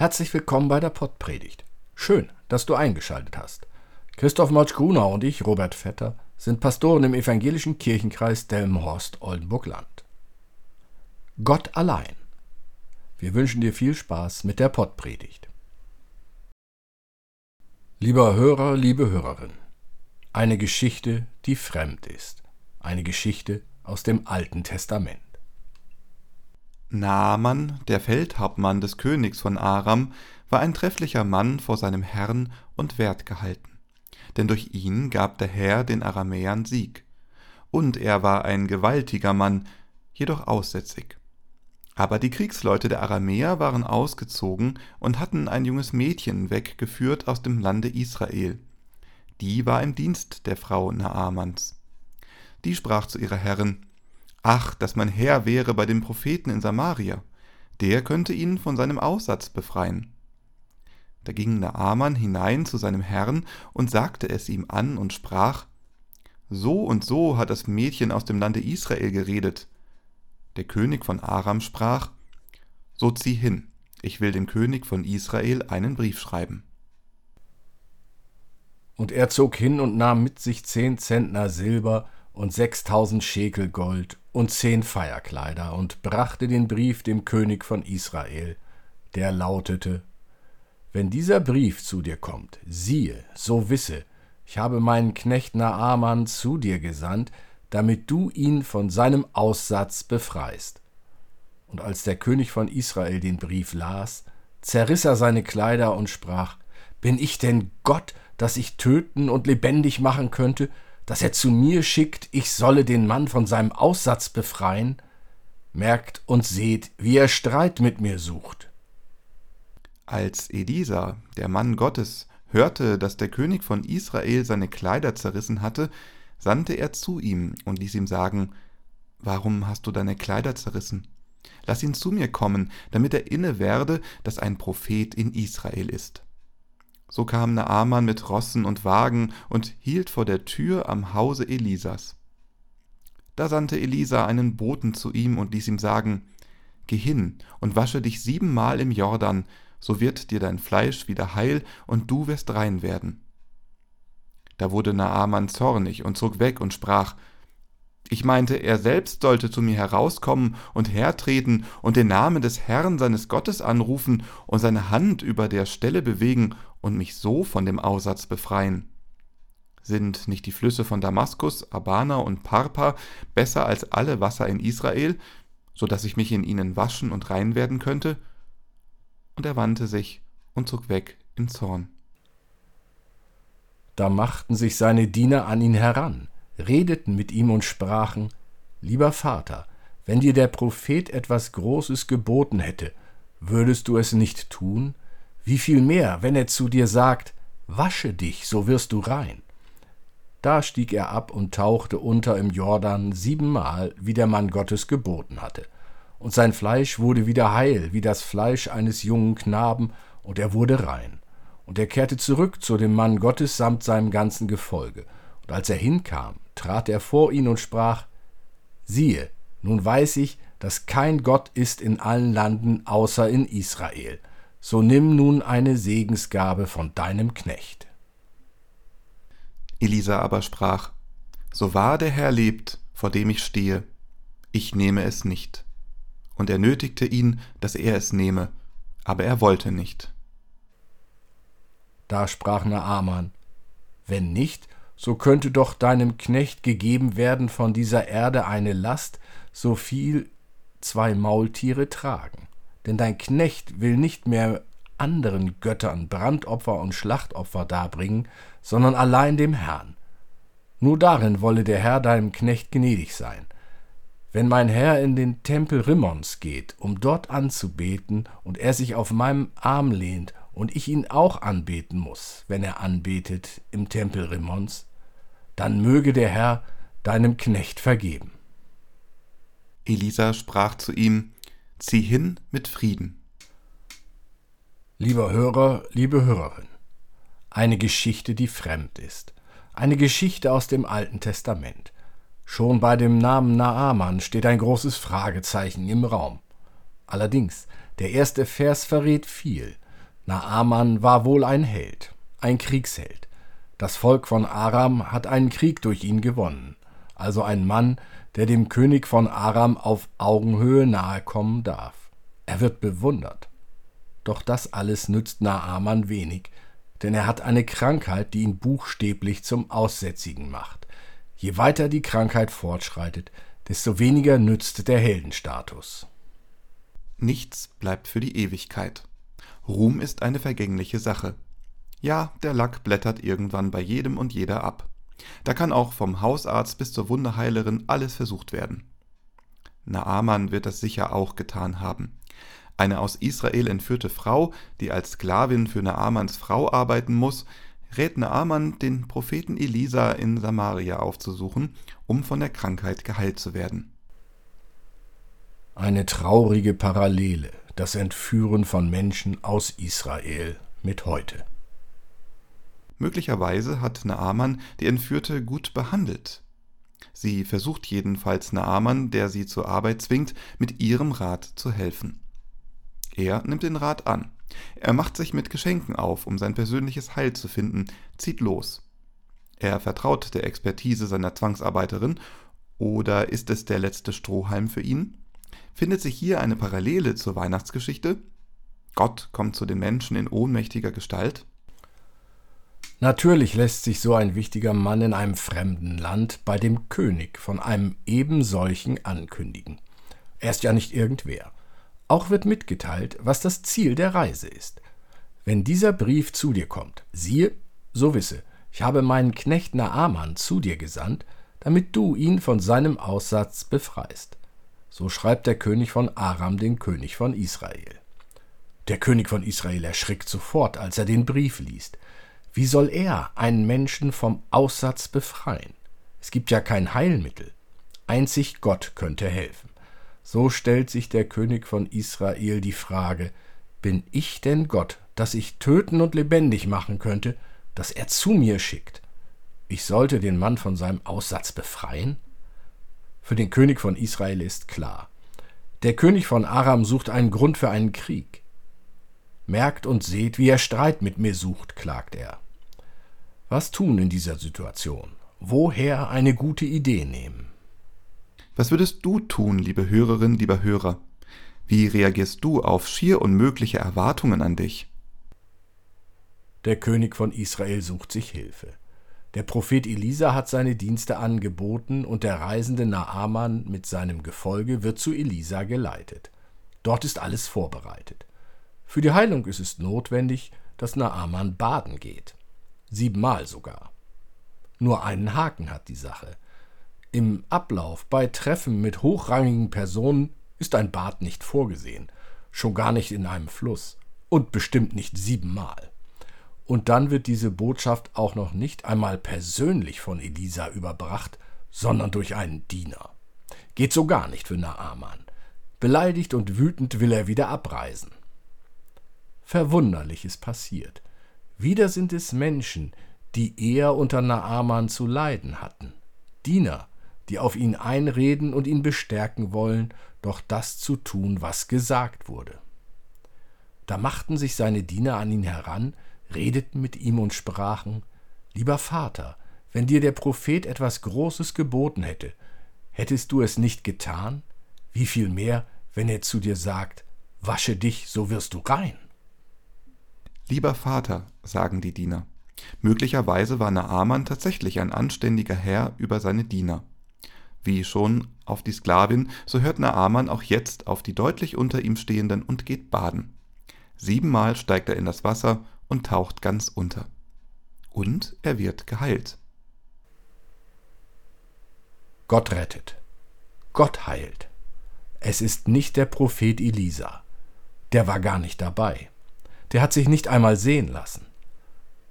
Herzlich willkommen bei der Pottpredigt. Schön, dass du eingeschaltet hast. Christoph Motsch-Grunau und ich, Robert Vetter, sind Pastoren im evangelischen Kirchenkreis Delmenhorst-Oldenburg-Land. Gott allein. Wir wünschen dir viel Spaß mit der Pottpredigt. Lieber Hörer, liebe Hörerin, eine Geschichte, die fremd ist. Eine Geschichte aus dem Alten Testament. Naaman, der Feldhauptmann des Königs von Aram, war ein trefflicher Mann vor seinem Herrn und wertgehalten, denn durch ihn gab der Herr den Aramäern Sieg. Und er war ein gewaltiger Mann, jedoch aussätzig. Aber die Kriegsleute der Aramäer waren ausgezogen und hatten ein junges Mädchen weggeführt aus dem Lande Israel. Die war im Dienst der Frau Naamans. Die sprach zu ihrer Herrin, Ach, dass mein Herr wäre bei dem Propheten in Samaria, der könnte ihn von seinem Aussatz befreien. Da ging Naaman hinein zu seinem Herrn und sagte es ihm an und sprach, So und so hat das Mädchen aus dem Lande Israel geredet. Der König von Aram sprach, So zieh hin, ich will dem König von Israel einen Brief schreiben. Und er zog hin und nahm mit sich zehn Zentner Silber und sechstausend Schekel Gold und zehn Feierkleider und brachte den Brief dem König von Israel, der lautete Wenn dieser Brief zu dir kommt, siehe, so wisse, ich habe meinen Knecht Naaman zu dir gesandt, damit du ihn von seinem Aussatz befreist. Und als der König von Israel den Brief las, zerriss er seine Kleider und sprach Bin ich denn Gott, dass ich töten und lebendig machen könnte, dass er zu mir schickt, ich solle den Mann von seinem Aussatz befreien? Merkt und seht, wie er Streit mit mir sucht. Als Elisa, der Mann Gottes, hörte, dass der König von Israel seine Kleider zerrissen hatte, sandte er zu ihm und ließ ihm sagen, Warum hast du deine Kleider zerrissen? Lass ihn zu mir kommen, damit er inne werde, dass ein Prophet in Israel ist. So kam Naaman mit Rossen und Wagen und hielt vor der Tür am Hause Elisas. Da sandte Elisa einen Boten zu ihm und ließ ihm sagen, Geh hin und wasche dich siebenmal im Jordan, so wird dir dein Fleisch wieder heil und du wirst rein werden. Da wurde Naaman zornig und zog weg und sprach, ich meinte, er selbst sollte zu mir herauskommen und hertreten und den Namen des Herrn seines Gottes anrufen und seine Hand über der Stelle bewegen und mich so von dem Aussatz befreien. Sind nicht die Flüsse von Damaskus, Abana und Parpa besser als alle Wasser in Israel, so dass ich mich in ihnen waschen und rein werden könnte? Und er wandte sich und zog weg in Zorn. Da machten sich seine Diener an ihn heran, redeten mit ihm und sprachen, Lieber Vater, wenn dir der Prophet etwas Großes geboten hätte, würdest du es nicht tun? Wie viel mehr, wenn er zu dir sagt, Wasche dich, so wirst du rein. Da stieg er ab und tauchte unter im Jordan siebenmal, wie der Mann Gottes geboten hatte. Und sein Fleisch wurde wieder heil, wie das Fleisch eines jungen Knaben, und er wurde rein. Und er kehrte zurück zu dem Mann Gottes samt seinem ganzen Gefolge. Und als er hinkam, trat er vor ihn und sprach, Siehe, nun weiß ich, dass kein Gott ist in allen Landen außer in Israel. So nimm nun eine Segensgabe von deinem Knecht. Elisa aber sprach, So wahr der Herr lebt, vor dem ich stehe, ich nehme es nicht. Und er nötigte ihn, dass er es nehme, aber er wollte nicht. Da sprach Naaman, Wenn nicht, so könnte doch deinem Knecht gegeben werden von dieser Erde eine Last, so viel zwei Maultiere tragen. Denn dein Knecht will nicht mehr anderen Göttern Brandopfer und Schlachtopfer darbringen, sondern allein dem Herrn. Nur darin wolle der Herr deinem Knecht gnädig sein. Wenn mein Herr in den Tempel Rimmons geht, um dort anzubeten, und er sich auf meinem Arm lehnt, und ich ihn auch anbeten muss, wenn er anbetet im Tempel Rimmons, dann möge der Herr deinem Knecht vergeben. Elisa sprach zu ihm, Zieh hin mit Frieden. Lieber Hörer, liebe Hörerin, eine Geschichte, die fremd ist, eine Geschichte aus dem Alten Testament. Schon bei dem Namen Naaman steht ein großes Fragezeichen im Raum. Allerdings, der erste Vers verrät viel. Naaman war wohl ein Held, ein Kriegsheld. Das Volk von Aram hat einen Krieg durch ihn gewonnen, also ein Mann, der dem König von Aram auf Augenhöhe nahe kommen darf. Er wird bewundert. Doch das alles nützt Naaman wenig, denn er hat eine Krankheit, die ihn buchstäblich zum Aussätzigen macht. Je weiter die Krankheit fortschreitet, desto weniger nützt der Heldenstatus. Nichts bleibt für die Ewigkeit. Ruhm ist eine vergängliche Sache. Ja, der Lack blättert irgendwann bei jedem und jeder ab. Da kann auch vom Hausarzt bis zur Wunderheilerin alles versucht werden. Naaman wird das sicher auch getan haben. Eine aus Israel entführte Frau, die als Sklavin für Naamans Frau arbeiten muss, rät Naaman, den Propheten Elisa in Samaria aufzusuchen, um von der Krankheit geheilt zu werden. Eine traurige Parallele, das Entführen von Menschen aus Israel mit heute. Möglicherweise hat Naaman die Entführte gut behandelt. Sie versucht jedenfalls Naaman, der sie zur Arbeit zwingt, mit ihrem Rat zu helfen. Er nimmt den Rat an. Er macht sich mit Geschenken auf, um sein persönliches Heil zu finden, zieht los. Er vertraut der Expertise seiner Zwangsarbeiterin, oder ist es der letzte Strohhalm für ihn? Findet sich hier eine Parallele zur Weihnachtsgeschichte? Gott kommt zu den Menschen in ohnmächtiger Gestalt? Natürlich lässt sich so ein wichtiger Mann in einem fremden Land bei dem König von einem ebensolchen ankündigen. Er ist ja nicht irgendwer. Auch wird mitgeteilt, was das Ziel der Reise ist. Wenn dieser Brief zu dir kommt, siehe, so wisse, ich habe meinen Knecht Naaman zu dir gesandt, damit du ihn von seinem Aussatz befreist. So schreibt der König von Aram den König von Israel. Der König von Israel erschrickt sofort, als er den Brief liest. Wie soll er einen Menschen vom Aussatz befreien? Es gibt ja kein Heilmittel. Einzig Gott könnte helfen. So stellt sich der König von Israel die Frage, bin ich denn Gott, dass ich töten und lebendig machen könnte, dass er zu mir schickt? Ich sollte den Mann von seinem Aussatz befreien? Für den König von Israel ist klar, der König von Aram sucht einen Grund für einen Krieg. Merkt und seht, wie er Streit mit mir sucht, klagt er. Was tun in dieser Situation? Woher eine gute Idee nehmen? Was würdest du tun, liebe Hörerin, lieber Hörer? Wie reagierst du auf schier unmögliche Erwartungen an dich? Der König von Israel sucht sich Hilfe. Der Prophet Elisa hat seine Dienste angeboten und der reisende Naaman mit seinem Gefolge wird zu Elisa geleitet. Dort ist alles vorbereitet. Für die Heilung ist es notwendig, dass Naaman baden geht. Siebenmal sogar. Nur einen Haken hat die Sache. Im Ablauf bei Treffen mit hochrangigen Personen ist ein Bad nicht vorgesehen, schon gar nicht in einem Fluss und bestimmt nicht siebenmal. Und dann wird diese Botschaft auch noch nicht einmal persönlich von Elisa überbracht, sondern durch einen Diener. Geht so gar nicht für Naaman. Beleidigt und wütend will er wieder abreisen. Verwunderliches passiert. Wieder sind es Menschen, die eher unter Naaman zu leiden hatten. Diener, die auf ihn einreden und ihn bestärken wollen, doch das zu tun, was gesagt wurde. Da machten sich seine Diener an ihn heran, redeten mit ihm und sprachen Lieber Vater, wenn dir der Prophet etwas Großes geboten hätte, hättest du es nicht getan? Wie viel mehr, wenn er zu dir sagt, Wasche dich, so wirst du rein. Lieber Vater, sagen die Diener. Möglicherweise war Naaman tatsächlich ein anständiger Herr über seine Diener. Wie schon auf die Sklavin, so hört Naaman auch jetzt auf die deutlich unter ihm stehenden und geht baden. Siebenmal steigt er in das Wasser und taucht ganz unter. Und er wird geheilt. Gott rettet. Gott heilt. Es ist nicht der Prophet Elisa. Der war gar nicht dabei der hat sich nicht einmal sehen lassen.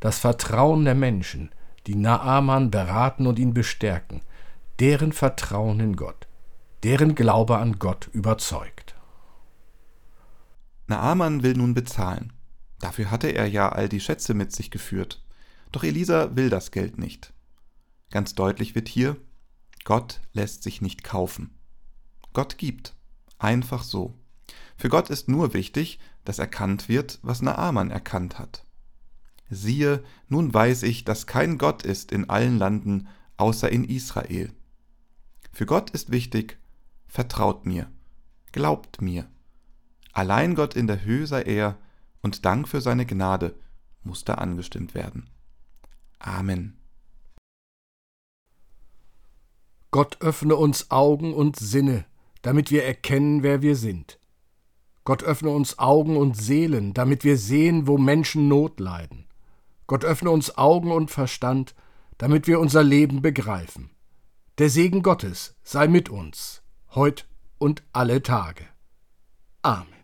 Das Vertrauen der Menschen, die Naaman beraten und ihn bestärken, deren Vertrauen in Gott, deren Glaube an Gott überzeugt. Naaman will nun bezahlen. Dafür hatte er ja all die Schätze mit sich geführt. Doch Elisa will das Geld nicht. Ganz deutlich wird hier, Gott lässt sich nicht kaufen. Gott gibt. Einfach so. Für Gott ist nur wichtig, dass erkannt wird, was Naaman erkannt hat. Siehe, nun weiß ich, dass kein Gott ist in allen Landen, außer in Israel. Für Gott ist wichtig, vertraut mir, glaubt mir. Allein Gott in der Höhe sei er, und Dank für seine Gnade muss da angestimmt werden. Amen. Gott öffne uns Augen und Sinne, damit wir erkennen, wer wir sind. Gott öffne uns Augen und Seelen, damit wir sehen, wo Menschen Not leiden. Gott öffne uns Augen und Verstand, damit wir unser Leben begreifen. Der Segen Gottes sei mit uns, heut und alle Tage. Amen.